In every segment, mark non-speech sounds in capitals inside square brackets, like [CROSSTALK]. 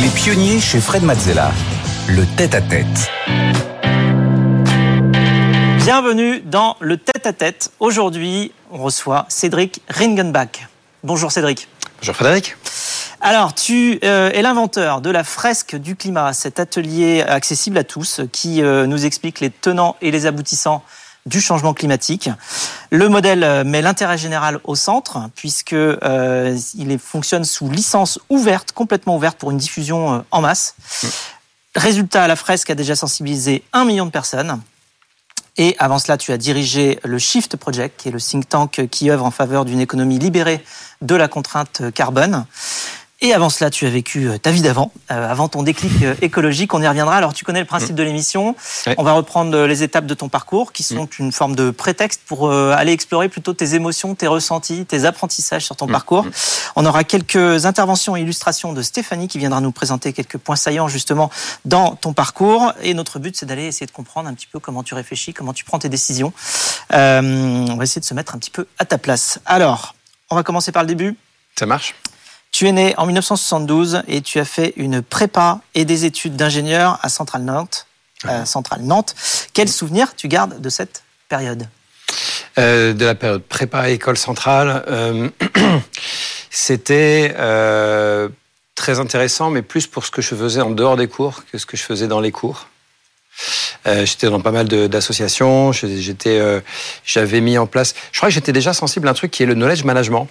Les pionniers chez Fred Mazzella. Le tête-à-tête. Bienvenue dans le tête-à-tête. Aujourd'hui, on reçoit Cédric Ringenbach. Bonjour Cédric. Bonjour Frédéric. Alors, tu euh, es l'inventeur de la fresque du climat, cet atelier accessible à tous qui euh, nous explique les tenants et les aboutissants du changement climatique. Le modèle euh, met l'intérêt général au centre puisque euh, il fonctionne sous licence ouverte, complètement ouverte pour une diffusion euh, en masse. Résultat, la fresque a déjà sensibilisé un million de personnes. Et avant cela, tu as dirigé le Shift Project, qui est le think tank qui œuvre en faveur d'une économie libérée de la contrainte carbone. Et avant cela, tu as vécu euh, ta vie d'avant, euh, avant ton déclic euh, écologique. On y reviendra. Alors, tu connais le principe de l'émission. On va reprendre les étapes de ton parcours, qui sont une forme de prétexte pour aller explorer plutôt tes émotions, tes ressentis, tes apprentissages sur ton parcours. On aura quelques interventions et illustrations de Stéphanie, qui viendra nous présenter quelques points saillants justement dans ton parcours. Et notre but, c'est d'aller essayer de comprendre un petit peu comment tu réfléchis, comment tu prends tes décisions. Euh, on va essayer de se mettre un petit peu à ta place. Alors, on va commencer par le début. Ça marche? Tu es né en 1972 et tu as fait une prépa et des études d'ingénieur à Centrale Nantes. à Centrale Nantes. Quel souvenir tu gardes de cette période? Euh, De la période prépa école centrale, euh, [CLEARS THROAT] c'était euh, très intéressant, mais plus pour ce que je faisais en dehors des cours que ce que je faisais dans les cours. Euh, j'étais dans pas mal d'associations. J'étais, euh, j'avais mis en place. Je crois que j'étais déjà sensible à un truc qui est le knowledge management,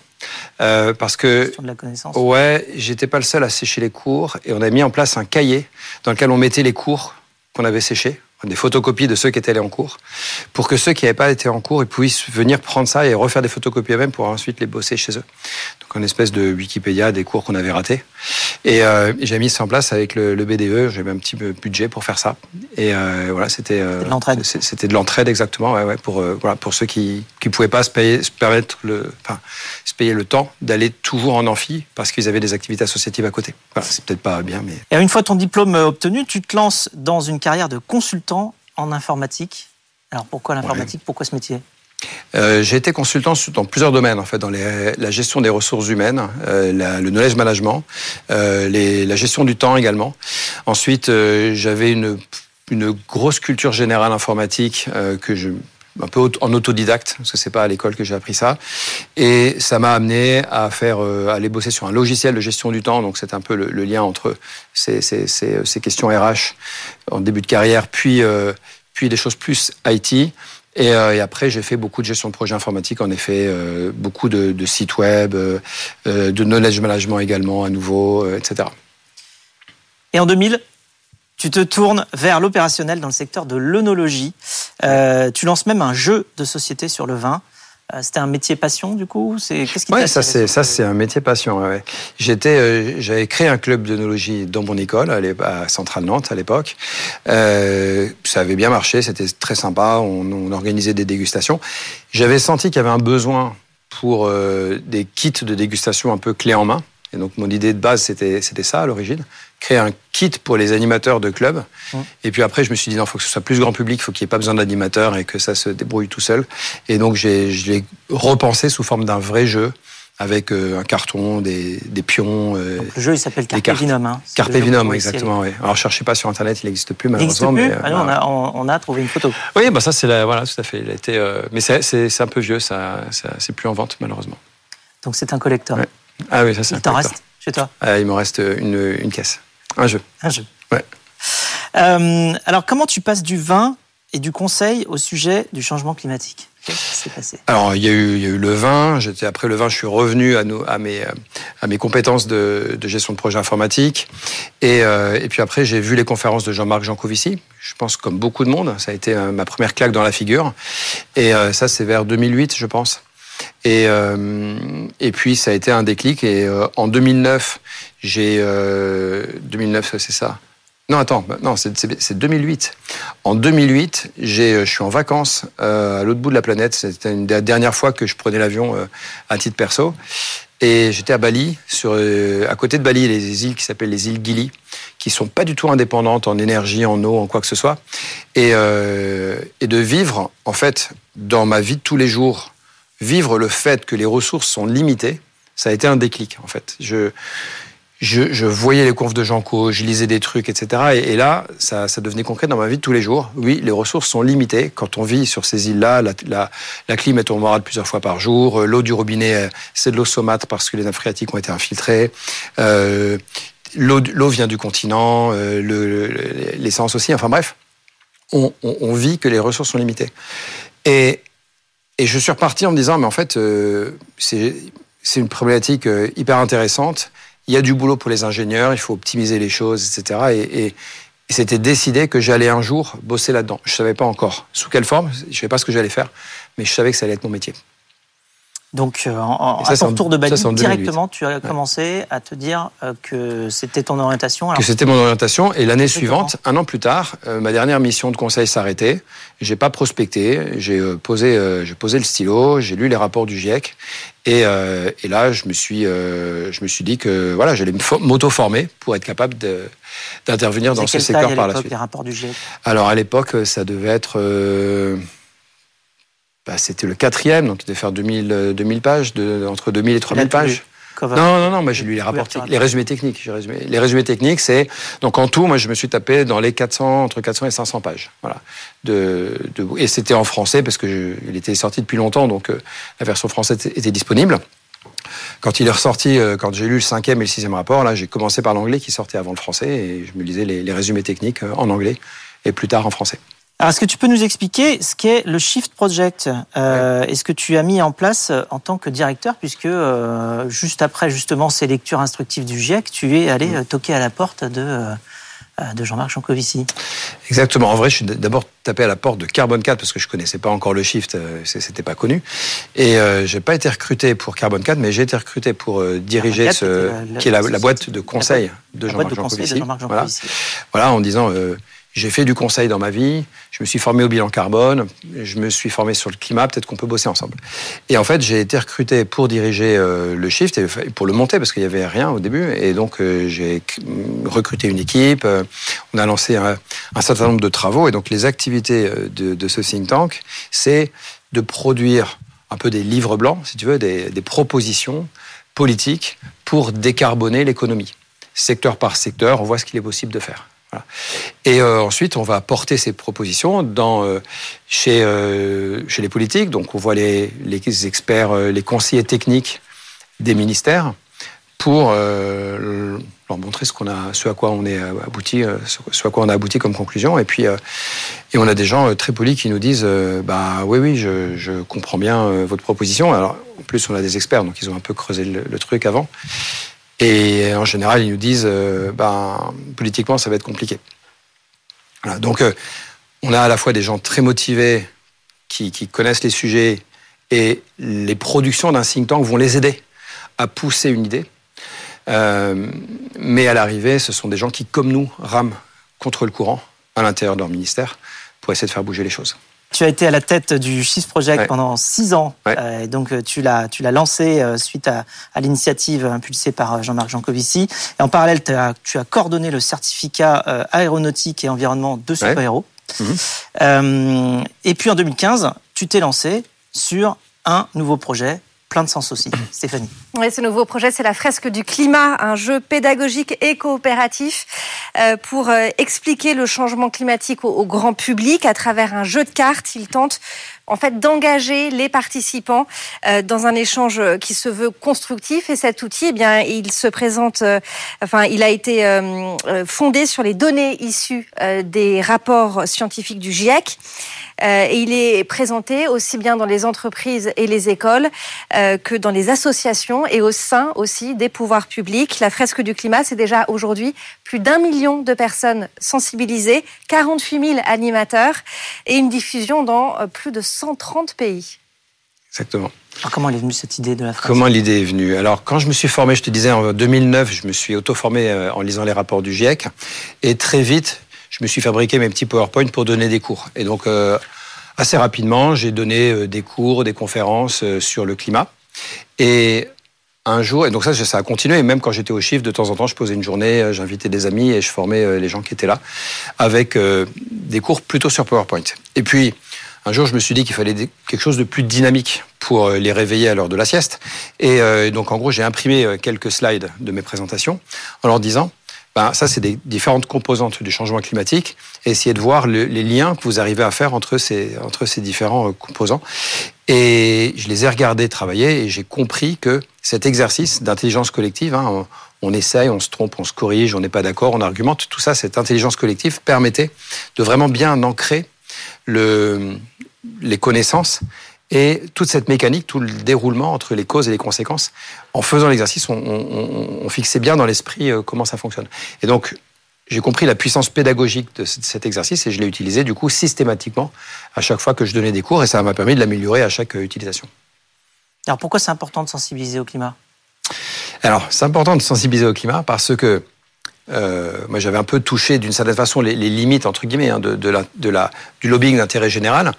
Euh, parce que de la connaissance Ouais, j'étais pas le seul à sécher les cours et on a mis en place un cahier dans lequel on mettait les cours qu'on avait séchés, des photocopies de ceux qui étaient allés en cours, pour que ceux qui n'avaient pas été en cours, ils puissent venir prendre ça et refaire des photocopies eux-mêmes pour ensuite les bosser chez eux. Donc une espèce de Wikipédia des cours qu'on avait ratés. Et euh, j'ai mis ça en place avec le, le BDE, j'avais un petit peu de budget pour faire ça. Et euh, voilà, c'était euh, C'était de l'entraide. C'était de l'entraide exactement, ouais, ouais, pour euh, voilà, pour ceux qui qui pouvaient pas se payer, se permettre le, enfin, se payer le temps d'aller toujours en amphi parce qu'ils avaient des activités associatives à côté. Voilà, c'est peut-être pas bien, mais Et une fois ton diplôme obtenu, tu te lances dans une carrière de consultant en informatique. Alors pourquoi l'informatique? Pourquoi ce métier? Euh, j'ai été consultant dans plusieurs domaines, en fait, dans les- la gestion des ressources humaines, euh, la- le knowledge management, euh, les- la gestion du temps également. Ensuite, j'avais une, une grosse culture générale informatique que je un peu en autodidacte, parce que c'est pas à l'école que j'ai appris ça. Et ça mà amené à faire, euh, à aller bosser sur un logiciel de gestion du temps. Donc c'est un peu le, lien entre ces, ces- ces- questions RH en début de carrière, puis, euh, puis des choses plus IT. Et, euh, et après, j'ai fait beaucoup de gestion de projets informatiques, en effet, beaucoup de, sites web, de knowledge management également, à nouveau, etc. Et en 2000, tu te tournes vers l'opérationnel dans le secteur de l'œnologie. Euh, tu lances même un jeu de société sur le vin. Euh, C'était un métier passion, du coup C'est qu'est-ce qui Ouais, ça c'est ça c'est un métier passion. ouais. J'étais, euh, j'avais créé un club d'œnologie dans mon école à Centrale Nantes à l'époque. Euh, ça avait bien marché, c'était très sympa. On, on organisait des dégustations. J'avais senti qu'il y avait un besoin pour des kits de dégustation un peu clés en main. Et donc mon idée de base c'était c'était ça à l'origine, créer un kit pour les animateurs de club. Ouais. Et puis après je me suis dit non, faut que ce soit plus grand public, faut qu'il n'y ait pas besoin d'animateurs et que ça se débrouille tout seul. Et donc j'ai je l'ai repensé sous forme d'un vrai jeu avec euh, un carton, des, des pions. euh, Le jeu, il s'appelle Carpe. Vinum. Hein. Carpe Vinum, exactement. Oui. Alors cherchez pas sur internet, il n'existe plus Il malheureusement. plus mais, euh, Ah non, on, a, on, on a trouvé une photo. Oui, bah ça c'est la, voilà, tout à fait. Il a été, euh, mais c'est un peu vieux, ça, ça c'est plus en vente malheureusement. Donc c'est un collector. Ouais. Ah oui, ça c'est. Il t'en reste chez toi Ah, il me reste une, une caisse, un jeu. un jeu. Ouais. Euh, alors comment tu passes du vin et du conseil au sujet du changement climatique? Qu'est-ce qui s'est passé? Alors il y a eu, il y a eu le vin. J'étais après le vin, je suis revenu à, nos, à mes euh, à mes compétences de, de gestion de projet informatique. Et, euh, et puis après, j'ai vu les conférences de Jean-Marc Jancovici. Je pense comme beaucoup de monde, ça a été euh, ma première claque dans la figure. Et euh, ça, c'est vers 2008, je pense. Et, euh, et puis ça a été un déclic. Et euh, en 2009, j'ai 2009, c'est ça. Non, attends, non, c'est 2008. En 2008, je suis en vacances à l'autre bout de la planète. C'était une des dernières fois que je prenais l'avion à titre perso. Et j'étais à Bali, sur, à côté de Bali, des îles qui s'appellent les îles Gili, qui sont pas du tout indépendantes en énergie, en eau, en quoi que ce soit. Et, et de vivre, en fait, dans ma vie de tous les jours, vivre le fait que les ressources sont limitées, ça a été un déclic en fait. Je, je, voyais les confs de Janco, je lisais des trucs, etc. Et, là, ça, devenait concret dans ma vie de tous les jours. Oui, les ressources sont limitées. Quand on vit sur ces îles-là, la, la, la, clim est au moral plusieurs fois par jour. L'eau du robinet, c'est de l'eau saumâtre parce que les nappes phréatiques ont été infiltrées. Euh, l'eau vient du continent, euh, l'essence aussi. Enfin bref, on, on, vit que les ressources sont limitées. Et, et je suis reparti en me disant, mais en fait, euh, c'est une problématique euh, hyper intéressante. Il y a du boulot pour les ingénieurs, il faut optimiser les choses, etc. Et, et, c'était décidé que j'allais un jour bosser là-dedans. Je ne savais pas encore sous quelle forme, je ne savais pas ce que j'allais faire, mais je savais que ça allait être mon métier. Donc, euh, en, à ton tour de Bali, directement, tu as commencé à te dire euh, que c'était ton orientation. que c'était mon orientation. Et l'année suivante, un an plus tard, euh, ma dernière mission de conseil s'arrêtait. J'ai pas prospecté. J'ai posé, j'ai posé le stylo. J'ai lu les rapports du GIEC. Et, et là, je me suis, je me suis dit que voilà, j'allais m'auto-former pour être capable d'intervenir dans ce secteur par la suite. Les rapports du GIEC Alors à l'époque, ça devait être bah, c'était le quatrième, donc il devait faire 2000, 2000 euh, pages, de, entre 2000 et 3000 pages. Non, non, non, moi j'ai lu les rapports, les résumés techniques. Résumé. Les résumés techniques, c'est donc en tout, moi je me suis tapé dans les 400, entre 400 et 500 pages, voilà. De, de et c'était en français parce que il était sorti depuis longtemps, donc euh, la version française était disponible. Quand il est ressorti, euh, quand j'ai lu le cinquième et le sixième rapport, là j'ai commencé par l'anglais qui sortait avant le français et je me lisais les, les résumés techniques en anglais et plus tard en français. Alors, est-ce que tu peux nous expliquer ce qu'est le Shift Project euh, Est-ce que tu as mis en place euh, en tant que directeur, puisque euh, juste après justement ces lectures instructives du GIEC, tu es allé mm. toquer à la porte de, de Jean-Marc Jancovici Exactement. En vrai, je suis d'abord tapé à la porte de Carbon 4 parce que je connaissais pas encore le Shift, c'était pas connu. Et euh, j'ai pas été recruté pour Carbon 4, mais j'ai été recruté pour diriger ce, qui est la, boîte de conseil de Jean-Marc Jancovici. voilà. voilà, en disant j'ai fait du conseil dans ma vie, je me suis formé au bilan carbone, je me suis formé sur le climat, peut-être qu'on peut bosser ensemble. Et en fait, j'ai été recruté pour diriger euh, le shift pour le monter parce qu'il n'y avait rien au début. Et donc, euh, j'ai recruté une équipe, euh, on a lancé un, certain nombre de travaux. Et donc, les activités de, ce think tank, c'est de produire un peu des livres blancs, si tu veux, des propositions politiques pour décarboner l'économie. Secteur par secteur, on voit ce qu'il est possible de faire. Et euh, ensuite, on va porter ces propositions dans, euh, chez, euh, chez les politiques. Donc, on voit les, les experts, les conseillers techniques des ministères pour leur montrer ce a, ce à quoi on est abouti, ce à quoi on a abouti comme conclusion. Et puis, et on a des gens très polis qui nous disent, bah oui, oui, je, je, comprends bien votre proposition. Alors, en plus, on a des experts, donc ils ont un peu creusé le truc avant. Et en général, ils nous disent, euh, ben, politiquement, ça va être compliqué. Donc, euh, on a à la fois des gens très motivés qui, connaissent les sujets et les productions d'un think tank vont les aider à pousser une idée. Euh, mais à l'arrivée, ce sont des gens qui, comme nous, rament contre le courant à l'intérieur de leur ministère pour essayer de faire bouger les choses. Tu as été à la tête du Shift Project pendant six ans. Euh, donc euh, tu l'as tu l'as lancé euh, suite à, à l'initiative impulsée par Jean-Marc Jancovici. Et en parallèle, as, tu as coordonné le certificat aéronautique et environnement de super-héros. Mhm. et puis en 2015, tu t'es lancé sur un nouveau projet plein de sens aussi. [CLEARS THROAT] Stéphanie. Oui, ce nouveau projet, c'est la fresque du climat, un jeu pédagogique et coopératif euh, pour euh, expliquer le changement climatique au, grand public. À travers un jeu de cartes. Il tente en fait d'engager les participants euh, dans un échange qui se veut constructif. Et cet outil eh bien il se présente enfin il a été fondé sur les données issues des rapports scientifiques du GIEC et il est présenté aussi bien dans les entreprises et les écoles que dans les associations et au sein aussi des pouvoirs publics. La fresque du climat, c'est déjà aujourd'hui plus d'un million de personnes sensibilisées, 48 000 animateurs et une diffusion dans euh, plus de 130 pays. Exactement. Alors comment est venue cette idée de la fresque? Comment l'idée est venue? Alors quand je me suis formé, je te disais en 2009, je me suis auto-formé euh, en lisant les rapports du GIEC et très vite, je me suis fabriqué mes petits PowerPoint pour donner des cours. Et donc euh, assez rapidement, j'ai donné des cours, des conférences sur le climat. Et un jour, et donc ça, ça a continué, même quand j'étais au chiffre, de temps en temps, je posais une journée, j'invitais des amis et je formais les gens qui étaient là avec des cours plutôt sur PowerPoint. Et puis, un jour, je me suis dit qu'il fallait quelque chose de plus dynamique pour euh, les réveiller à l'heure de la sieste. Et euh, donc, en gros, j'ai imprimé euh, quelques slides de mes présentations en leur disant, ben, ça, c'est des différentes composantes du changement climatique, et essayer de voir les liens que vous arrivez à faire entre ces, entre ces différents composants. Et je les ai regardés travailler, et j'ai compris que cet exercice d'intelligence collective, hein, on, essaye, on se trompe, on se corrige, on n'est pas d'accord, on argumente, tout ça, cette intelligence collective permettait de vraiment bien ancrer le, les connaissances et toute cette mécanique, tout le déroulement entre les causes et les conséquences. En faisant l'exercice, on, fixait bien dans l'esprit euh, comment ça fonctionne. Et donc, j'ai compris la puissance pédagogique de cet exercice et je l'ai utilisé du coup systématiquement à chaque fois que je donnais des cours et ça m'a permis de l'améliorer à chaque euh, utilisation. Alors pourquoi c'est important de sensibiliser au climat? Alors c'est important de sensibiliser au climat parce que euh, moi j'avais un peu touché d'une certaine façon les, limites entre guillemets hein, de, la, de la, du lobbying d'intérêt général.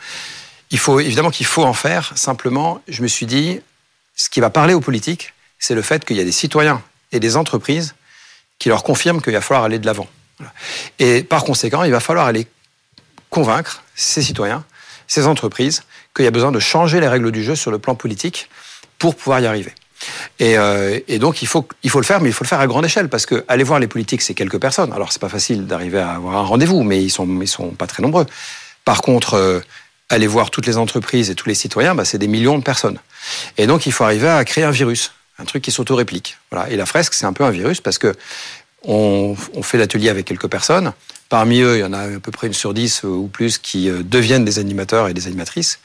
Il faut évidemment qu'il faut en faire. Simplement, je me suis dit, ce qui va parler aux politiques, c'est le fait qu'il y a des citoyens et des entreprises qui leur confirment qu'il va falloir aller de l'avant. Et par conséquent, il va falloir aller convaincre ces citoyens, ces entreprises, qu'il y a besoin de changer les règles du jeu sur le plan politique pour pouvoir y arriver. Euh, et, donc il faut, il faut le faire, mais il faut le faire à grande échelle parce que aller voir les politiques, c'est quelques personnes. Alors c'est pas facile d'arriver à avoir un rendez-vous, mais ils sont, ils sont pas très nombreux. Par contre, euh, aller voir toutes les entreprises et tous les citoyens, bah, c'est des millions de personnes. Et donc il faut arriver à créer un virus, un truc qui s'auto-réplique. Voilà. Et la fresque, c'est un peu un virus parce que on, fait l'atelier avec quelques personnes. Parmi eux, il y en a à peu près une sur dix ou plus qui euh, deviennent des animateurs et des animatrices.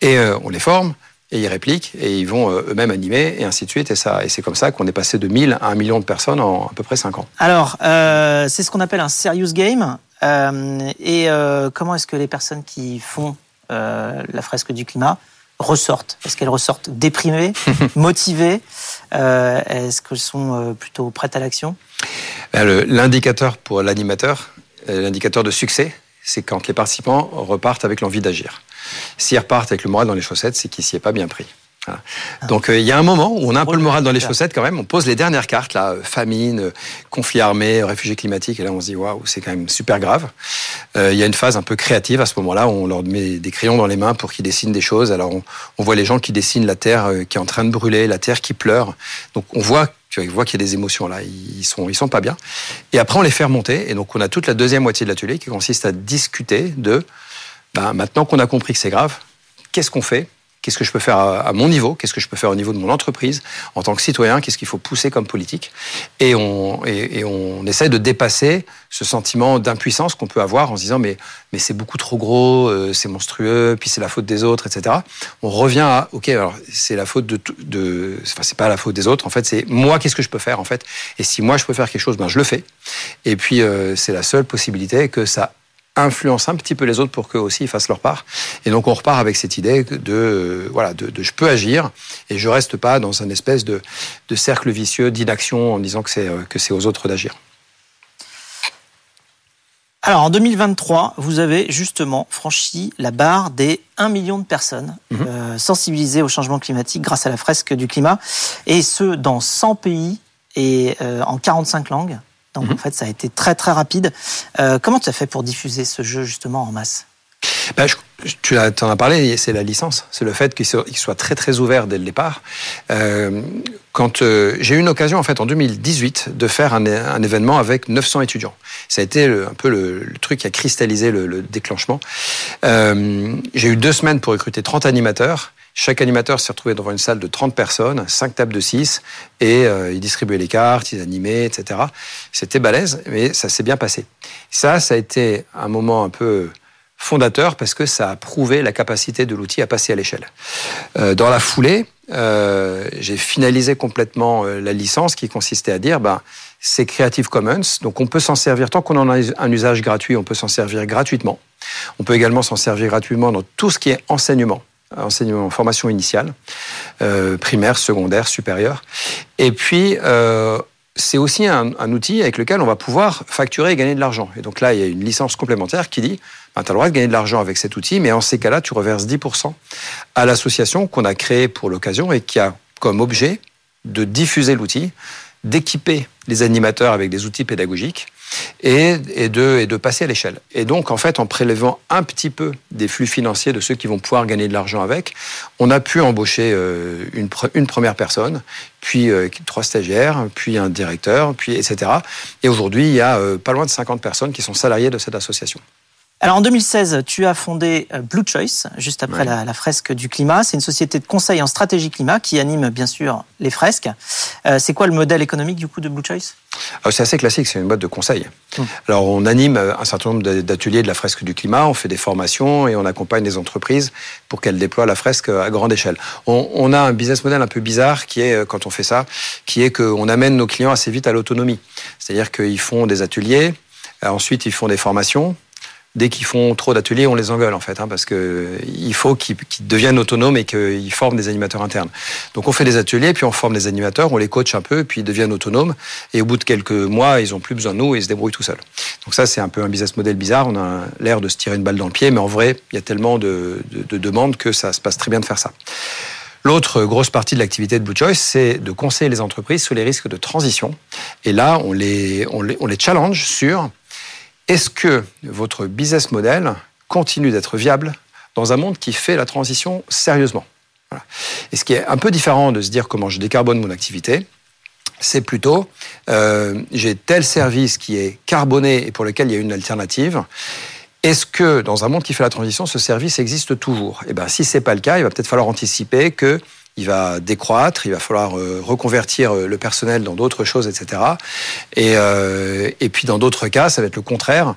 Et on les forme et ils répliquent et ils vont euh, eux-mêmes animer et ainsi de suite. Et, et c'est comme ça qu'on est passé de 1000 à 1 million de personnes en à peu près 5 ans. Alors, euh, c'est ce qu'on appelle un serious game. Euh, et comment est-ce que les personnes qui font la fresque du climat ressortent Est-ce qu'elles ressortent déprimées, [LAUGHS] motivées Est-ce qu'elles sont plutôt prêtes à l'action? L'indicateur pour l'animateur, l'indicateur de succès, c'est quand les participants repartent avec l'envie d'agir. S'ils repartent avec le moral dans les chaussettes, c'est qu'ils s'y est pas bien pris. Ah. Donc euh, il y a un moment où on a un peu le moral dans les chaussettes quand même. On pose les dernières cartes là, euh, famine, euh, conflit armé, réfugiés climatiques, et là on se dit waouh, c'est quand même super grave. il y a une phase un peu créative à ce moment-là on leur met des crayons dans les mains pour qu'ils dessinent des choses. Alors on, voit les gens qui dessinent la terre qui est en train de brûler, la terre qui pleure. Donc on voit tu vois qu'il y a des émotions là, ils sont, ils sont pas bien. Et après, on les fait remonter. Et donc, on a toute la deuxième moitié de l'atelier qui consiste à discuter de ben, maintenant qu'on a compris que c'est grave, qu'est-ce qu'on fait Qu'est-ce que je peux faire à, mon niveau? Qu'est-ce que je peux faire au niveau de mon entreprise? En tant que citoyen, qu'est-ce qu'il faut pousser comme politique? Et on, et, on essaie de dépasser ce sentiment d'impuissance qu'on peut avoir en se disant mais, mais c'est beaucoup trop gros, euh, c'est monstrueux, puis c'est la faute des autres, etc. On revient à ok, alors c'est la faute de, de enfin c'est pas la faute des autres. En fait, c'est moi qu'est-ce que je peux faire en fait? Et si moi je peux faire quelque chose, ben je le fais. Et puis euh, c'est la seule possibilité que ça influence un petit peu les autres pour qu'eux aussi fassent leur part. Et donc on repart avec cette idée de euh, voilà de, je peux agir et je reste pas dans un espèce de, de cercle vicieux d'inaction en disant que c'est euh, que c'est aux autres d'agir. Alors en 2023, vous avez justement franchi la barre des 1 million de personnes mhm. euh, sensibilisées au changement climatique grâce à la fresque du climat, et ce dans 100 pays et en 45 langues. Donc en mhm. fait, ça a été très très rapide. Euh, comment tu as fait pour diffuser ce jeu justement en masse? Ben, tu en as parlé, c'est la licence. C'est le fait qu'il soit, très très ouvert dès le départ. Euh, quand euh, j'ai eu une occasion en fait en 2018 de faire un, événement avec 900 étudiants. Ça a été un peu le, truc qui a cristallisé le, le déclenchement. j'ai eu deux semaines pour recruter 30 animateurs chaque animateur s'est retrouvé devant une salle de 30 personnes, 5 tables de 6, et euh, ils distribuaient les cartes, ils animaient, etc. C'était balèze, mais ça s'est bien passé. Ça, ça a été un moment un peu fondateur parce que ça a prouvé la capacité de l'outil à passer à l'échelle. Euh, dans la foulée, euh, j'ai finalisé complètement la licence qui consistait à dire, ben, c'est Creative Commons, donc on peut s'en servir tant qu'on en a un usage gratuit, on peut s'en servir gratuitement. On peut également s'en servir gratuitement dans tout ce qui est enseignement. Enseignement, formation initiale, euh, primaire, secondaire, supérieure. Et puis, euh, c'est aussi un, outil avec lequel on va pouvoir facturer et gagner de l'argent. Et donc là, il y a une licence complémentaire qui dit, ben, tu as le droit de gagner de l'argent avec cet outil, mais en ces cas-là, tu reverses 10% à l'association qu'on a créée pour l'occasion et qui a comme objet de diffuser l'outil, d'équiper les animateurs avec des outils pédagogiques et, de, et de passer à l'échelle. Et donc, en fait, en prélevant un petit peu des flux financiers de ceux qui vont pouvoir gagner de l'argent avec, on a pu embaucher euh, une, une première personne, puis euh, trois stagiaires, puis un directeur, puis etc. Et aujourd'hui, il y a euh, pas loin de 50 personnes qui sont salariées de cette association. Alors en 2016, tu as fondé euh, Blue Choice, juste après la, fresque du climat. C'est une société de conseil en stratégie climat qui anime bien sûr les fresques. Euh, c'est quoi le modèle économique du coup de Blue Choice? Ah, C'est assez classique, c'est une boîte de conseil. Hum. Alors on anime euh, un certain nombre d'ateliers de la fresque du climat, on fait des formations et on accompagne les entreprises pour qu'elles déploient la fresque à grande échelle. On, on, a un business model un peu bizarre qui est, quand on fait ça, qui est qu'on amène nos clients assez vite à l'autonomie. C'est-à-dire qu'ils font des ateliers, ensuite ils font des formations, dès qu'ils font trop d'ateliers, on les engueule en fait, hein, parce que il faut qu'ils deviennent autonomes et qu'ils forment des animateurs internes. Donc on fait des ateliers, puis on forme des animateurs, on les coach un peu, puis ils deviennent autonomes. Et au bout de quelques mois, ils ont plus besoin de nous et ils se débrouillent tout seuls. Donc ça, c'est un peu un business model bizarre. On a l'air de se tirer une balle dans le pied, mais en vrai, il y a tellement de, de demandes que ça se passe très bien de faire ça. L'autre grosse partie de l'activité de Blue Choice, c'est de conseiller les entreprises sur les risques de transition. Et là, on les, on les, on les challenge sur est-ce que votre business model continue d'être viable dans un monde qui fait la transition sérieusement Et ce qui est un peu différent de se dire comment je décarbone mon activité, c'est plutôt euh, j'ai tel service qui est carboné et pour lequel il y a une alternative. Est-ce que dans un monde qui fait la transition, ce service existe toujours? Eh bien, si c'est pas le cas, il va peut-être falloir anticiper que il va décroître, il va falloir euh, reconvertir euh, le personnel dans d'autres choses, etc. Et, euh, et puis dans d'autres cas, ça va être le contraire.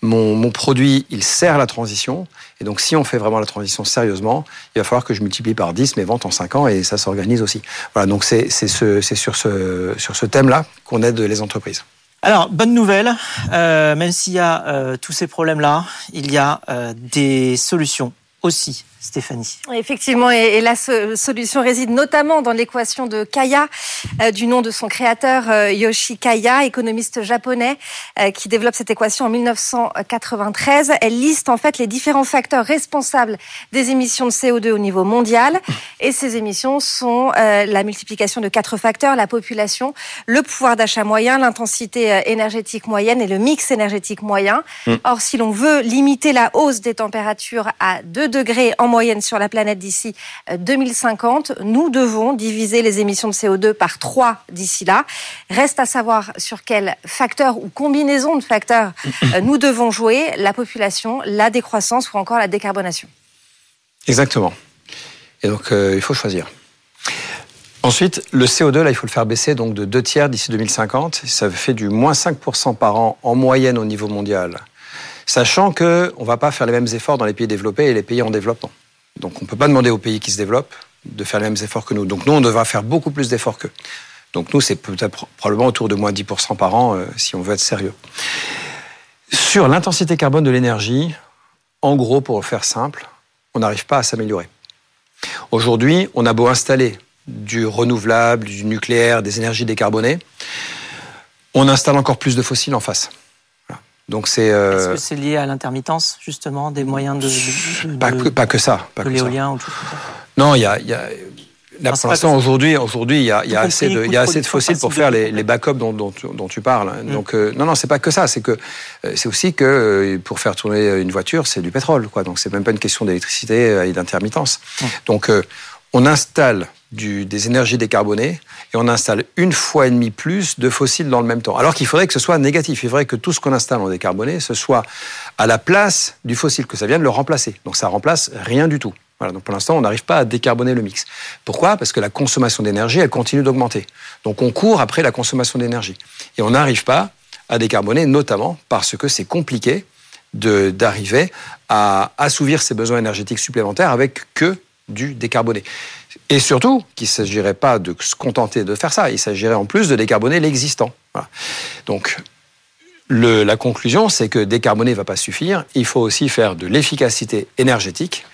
Mon, produit, il sert la transition. Et donc si on fait vraiment la transition sérieusement, il va falloir que je multiplie par 10 mes ventes en 5 ans et ça s'organise aussi. Voilà, donc c'est ce, sur ce, thème-là qu'on aide les entreprises. Alors, bonne nouvelle, même s'il y a tous ces problèmes-là, il y a des solutions aussi Stéphanie. Effectivement, et, la solution réside notamment dans l'équation de Kaya, euh, du nom de son créateur euh, Yoshi Kaya, économiste japonais, euh, qui développe cette équation en 1993. Elle liste en fait les différents facteurs responsables des émissions de CO2 au niveau mondial. Et ces émissions sont la multiplication de quatre facteurs la population, le pouvoir d'achat moyen, l'intensité énergétique moyenne et le mix énergétique moyen. Mm. Or, si l'on veut limiter la hausse des températures à 2 degrés en moyenne sur la planète d'ici 2050. Euh, nous devons diviser les émissions de CO2 par 3 d'ici là. Reste à savoir sur quel facteur ou combinaison de facteurs euh, nous devons jouer, la population, la décroissance ou encore la décarbonation. Exactement. Et donc, euh, il faut choisir. Ensuite, le CO2, là, il faut le faire baisser donc de deux tiers d'ici 2050. Ça fait du moins 5% par an en moyenne au niveau mondial sachant qu'on ne va pas faire les mêmes efforts dans les pays développés et les pays en développement. Donc on ne peut pas demander aux pays qui se développent de faire les mêmes efforts que nous. Donc nous, on devra faire beaucoup plus d'efforts qu'eux. Donc nous, c'est peut-être probablement autour de moins 10% par an euh, si on veut être sérieux. Sur l'intensité carbone de l'énergie, en gros, pour faire simple, on n'arrive pas à s'améliorer. Aujourd'hui, on a beau installer du renouvelable, du nucléaire, des énergies décarbonées, on installe encore plus de fossiles en face. Donc c'est. Euh, Est-ce que c'est lié à l'intermittence justement des moyens de, pas, que, pas que ça, pas l'éolien ou tout ça. Non, il y a, y a... Là, pour l'instant, aujourd'hui, aujourd'hui, il y a, y a assez de, il y a assez de fossiles pour faire les, les backups dont, dont, dont, tu parles. Mm. Donc, euh, non, non, c'est pas que ça. C'est que euh, c'est aussi que pour faire tourner une voiture, c'est du pétrole, quoi. Donc, c'est même pas une question d'électricité et d'intermittence. Mm. Donc, on installe des énergies décarbonées et on installe une fois et demie plus de fossiles dans le même temps. Alors qu'il faudrait que ce soit négatif. Il faudrait que tout ce qu'on installe en décarboné, ce soit à la place du fossile, que ça vienne le remplacer. Donc ça remplace rien du tout. Voilà, donc pour l'instant, on n'arrive pas à décarboner le mix. Pourquoi? Parce que la consommation d'énergie, elle continue d'augmenter. Donc on court après la consommation d'énergie. Et on n'arrive pas à décarboner, notamment parce que c'est compliqué d'arriver à assouvir ses besoins énergétiques supplémentaires avec que du décarboné. Et surtout qu'il ne s'agirait pas de se contenter de faire ça, il s'agirait en plus de décarboner l'existant. Donc, le, la conclusion, c'est que décarboner ne va pas suffire, il faut aussi faire de l'efficacité énergétique.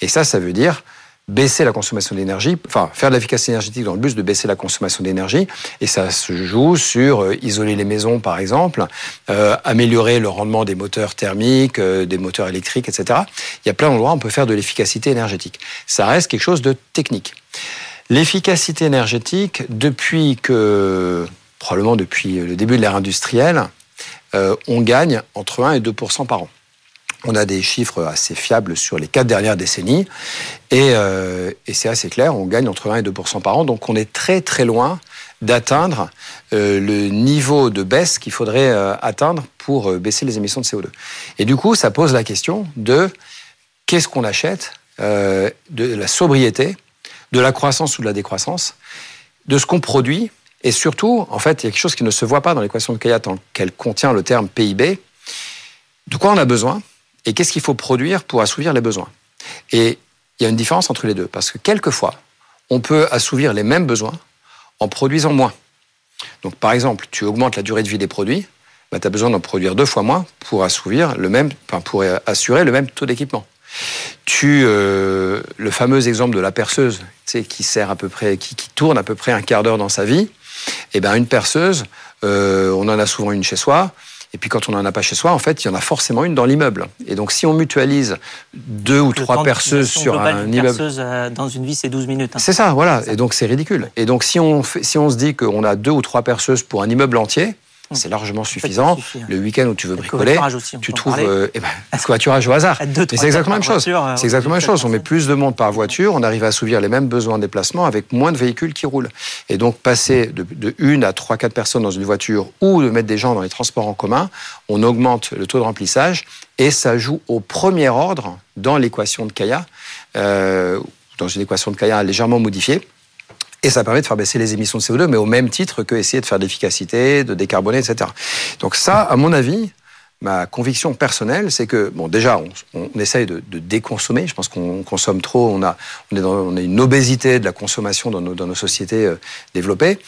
Et ça, ça veut dire baisser la consommation d'énergie, enfin faire de l'efficacité énergétique dans le but de baisser la consommation d'énergie. Et ça se joue sur euh, isoler les maisons, par exemple, euh, améliorer le rendement des moteurs thermiques, euh, des moteurs électriques, etc. Il y a plein d'endroits où on peut faire de l'efficacité énergétique. Ça reste quelque chose de technique. L'efficacité énergétique, depuis que, probablement depuis le début de l'ère industrielle, on gagne entre 1 et 2% par an. On a des chiffres assez fiables sur les quatre dernières décennies euh, et, c'est assez clair, on gagne entre 1 et 2% par an, donc on est très très loin d'atteindre euh, le niveau de baisse qu'il faudrait euh, atteindre pour baisser les émissions de CO2. Et du coup, ça pose la question de qu'est-ce qu'on achète, de la sobriété, de la croissance ou de la décroissance, de ce qu'on produit, et surtout, en fait, il y a quelque chose qui ne se voit pas dans l'équation de Kaya tant qu'elle contient le terme PIB. De quoi on a besoin et qu'est-ce qu'il faut produire pour assouvir les besoins? Et il y a une différence entre les deux, parce que quelquefois, on peut assouvir les mêmes besoins en produisant moins. Donc par exemple, tu augmentes la durée de vie des produits, bah, tu as besoin d'en produire deux fois moins pour assouvir pour assurer le même taux d'équipement. Tu, euh, le fameux exemple de la perceuse, tu sais, qui sert à peu près, qui, tourne à peu près un quart d'heure dans sa vie, eh ben une perceuse, euh, on en a souvent une chez soi. Et puis quand on n'en a pas chez soi, en fait, il y en a forcément une dans l'immeuble. Et donc si on mutualise deux ou trois perceuses sur un immeuble... Perceuse euh, dans une vie, c'est 12 minutes. Hein. C'est ça, voilà. Et donc c'est ridicule. Et donc si on, si on se dit qu'on a deux ou trois perceuses pour un immeuble entier, Mmh. c'est largement suffisant. Le week-end où tu veux bricoler, tu trouves euh, eh ben, covoiturage au hasard. [LAUGHS] c'est exactement la même chose. Euh, c'est exactement la même chose. On met plus de monde par voiture, on arrive à assouvir les mêmes besoins de déplacement avec moins de véhicules qui roulent. Et donc passer de, de une à trois, quatre personnes dans une voiture ou de mettre des gens dans les transports en commun, on augmente le taux de remplissage et ça joue au premier ordre dans l'équation de Kaya, euh, dans une équation de Kaya légèrement modifiée et ça permet de faire baisser les émissions de CO2, mais au même titre que essayer de faire de l'efficacité, de décarboner, etc. Donc ça, à mon avis, ma conviction personnelle, c'est que, bon, déjà, on, essaye de, déconsommer. Je pense qu'on consomme trop. On a, on, est on une obésité de la consommation dans nos, dans nos sociétés euh, développées.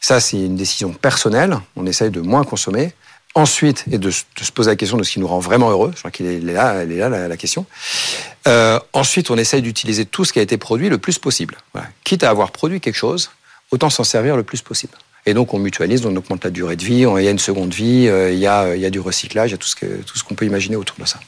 Ça, c'est une décision personnelle. On essaye de moins consommer. Ensuite, et de, de, se poser la question de ce qui nous rend vraiment heureux. Je crois qu'il est, là, elle est là la, la question. Euh, ensuite, on essaye d'utiliser tout ce qui a été produit le plus possible. Voilà. Quitte à avoir produit quelque chose, autant s'en servir le plus possible. Et donc, on mutualise, on augmente la durée de vie, il y a une seconde vie, euh, il, y a, il y a du recyclage, il y a tout ce, que, tout ce qu'on peut imaginer autour de ça.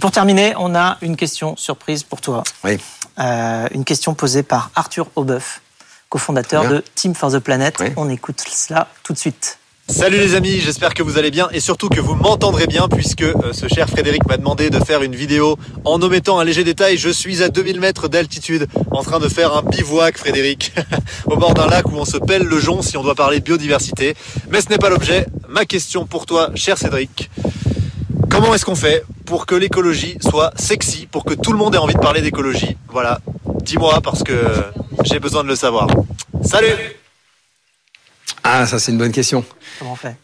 Pour terminer, on a une question surprise pour toi. Oui. Euh, une question posée par Arthur Aubeuf, cofondateur de Team for the Planet. Oui. On écoute cela tout de suite. Salut les amis, j'espère que vous allez bien et surtout que vous m'entendrez bien puisque euh, ce cher Frédéric m'a demandé de faire une vidéo en omettant un léger détail. Je suis à 2000 mètres d'altitude en train de faire un bivouac Frédéric [LAUGHS] au bord d'un lac où on se pèle le jonc si on doit parler biodiversité. Mais ce n'est pas l'objet. Ma question pour toi, cher Cédric. Comment est-ce qu'on fait pour que l'écologie soit sexy, pour que tout le monde ait envie de parler d'écologie? Voilà, dis-moi parce que j'ai besoin de le savoir. Salut Ah, ça c'est une bonne question.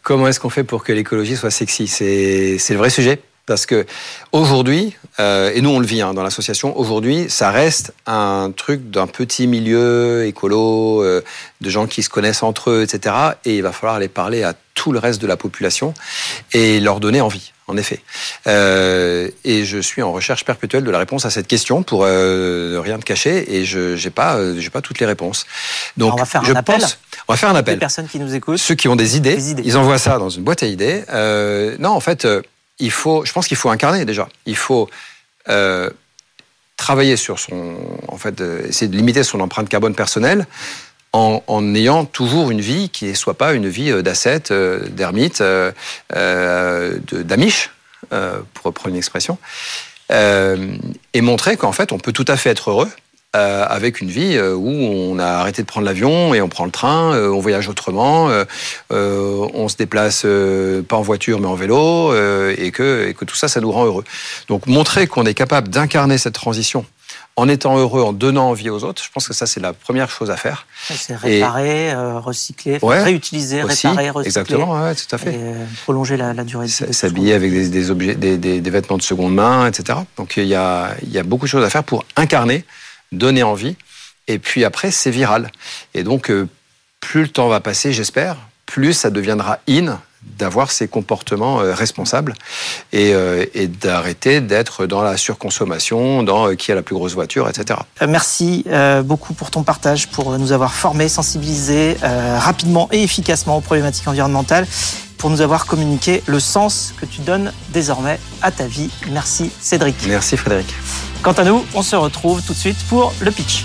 Comment est-ce qu'on fait pour que l'écologie soit sexy? C'est le vrai sujet? Parce que aujourd'hui, euh, et nous on le vit hein, dans l'association, aujourd'hui, ça reste un truc d'un petit milieu écolo, euh, de gens qui se connaissent entre eux, etc. Et il va falloir aller parler à tout le reste de la population et leur donner envie, en effet. Euh, et je suis en recherche perpétuelle de la réponse à cette question pour euh, rien te cacher et je n'ai pas, j'ai pas toutes les réponses. Donc, on va faire je un appel. Pense, on va faire un appel. Les personnes qui nous écoutent. Ceux qui ont des idées, des idées. ils envoient ça dans une boîte à idées. Euh, non, en fait, il faut, je pense qu'il faut incarner déjà. Il faut euh, travailler sur son, en fait, euh, essayer de limiter son empreinte carbone personnelle. En, en, ayant toujours une vie qui ne soit pas une vie d'ascète, d'ermite, d'amiche, pour reprendre une expression, et montrer qu'en fait on peut tout à fait être heureux euh, avec une vie euh, où on a arrêté de prendre l'avion et on prend le train, euh, on voyage autrement, euh, on se déplace pas en voiture mais en vélo et que, et, que, tout ça, ça nous rend heureux. Donc montrer qu'on est capable d'incarner cette transition en étant heureux, en donnant envie aux autres, je pense que ça, c'est la première chose à faire. C'est réparer, et... recycler, ouais, réutiliser, aussi, réparer, recycler. Exactement, ouais, tout à fait. Et prolonger la, la, durée de vie. S'habiller avec des, des, objets, des, des, des, vêtements de seconde main, etc. Donc il y a, il y a beaucoup de choses à faire pour incarner donner envie. Et puis après, c'est viral. Et donc, euh, plus le temps va passer, j'espère, plus ça deviendra in d'avoir ces comportements responsables et, et d'arrêter d'être dans la surconsommation, dans qui a la plus grosse voiture, etc. Merci beaucoup pour ton partage, pour nous avoir formés, sensibilisés rapidement et efficacement aux problématiques environnementales pour nous avoir communiqué le sens que tu donnes désormais à ta vie. Merci Cédric. Merci Frédéric. Quant à nous, on se retrouve tout de suite pour le pitch.